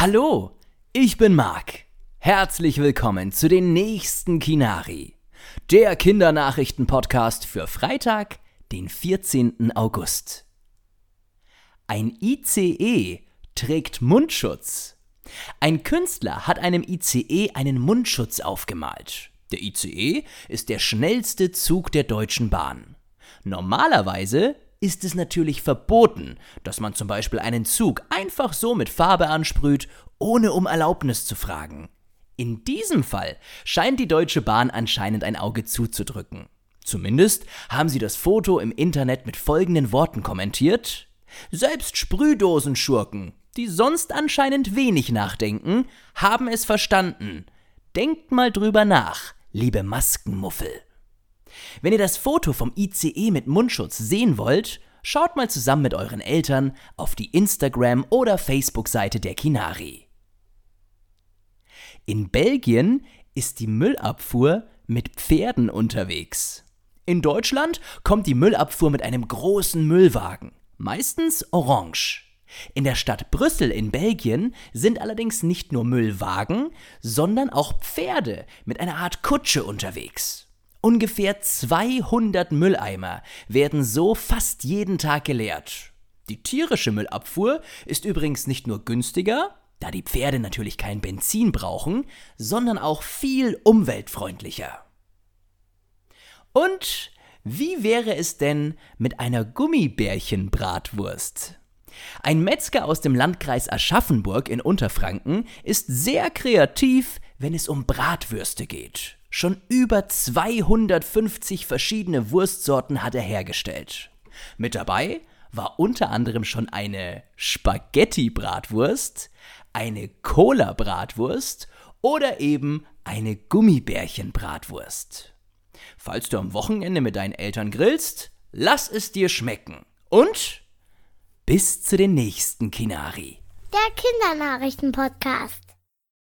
Hallo, ich bin Marc. Herzlich willkommen zu den nächsten Kinari, der Kindernachrichten-Podcast für Freitag, den 14. August. Ein ICE trägt Mundschutz. Ein Künstler hat einem ICE einen Mundschutz aufgemalt. Der ICE ist der schnellste Zug der Deutschen Bahn. Normalerweise ist es natürlich verboten, dass man zum Beispiel einen Zug einfach so mit Farbe ansprüht, ohne um Erlaubnis zu fragen. In diesem Fall scheint die Deutsche Bahn anscheinend ein Auge zuzudrücken. Zumindest haben sie das Foto im Internet mit folgenden Worten kommentiert. Selbst Sprühdosenschurken, die sonst anscheinend wenig nachdenken, haben es verstanden. Denkt mal drüber nach, liebe Maskenmuffel. Wenn ihr das Foto vom ICE mit Mundschutz sehen wollt, schaut mal zusammen mit euren Eltern auf die Instagram- oder Facebook-Seite der Kinari. In Belgien ist die Müllabfuhr mit Pferden unterwegs. In Deutschland kommt die Müllabfuhr mit einem großen Müllwagen, meistens orange. In der Stadt Brüssel in Belgien sind allerdings nicht nur Müllwagen, sondern auch Pferde mit einer Art Kutsche unterwegs. Ungefähr 200 Mülleimer werden so fast jeden Tag geleert. Die tierische Müllabfuhr ist übrigens nicht nur günstiger, da die Pferde natürlich kein Benzin brauchen, sondern auch viel umweltfreundlicher. Und wie wäre es denn mit einer Gummibärchenbratwurst? Ein Metzger aus dem Landkreis Aschaffenburg in Unterfranken ist sehr kreativ, wenn es um Bratwürste geht. Schon über 250 verschiedene Wurstsorten hat er hergestellt. Mit dabei war unter anderem schon eine Spaghetti-Bratwurst, eine Cola-Bratwurst oder eben eine Gummibärchen-Bratwurst. Falls du am Wochenende mit deinen Eltern grillst, lass es dir schmecken. Und bis zu den nächsten Kinari. Der Kindernachrichten-Podcast.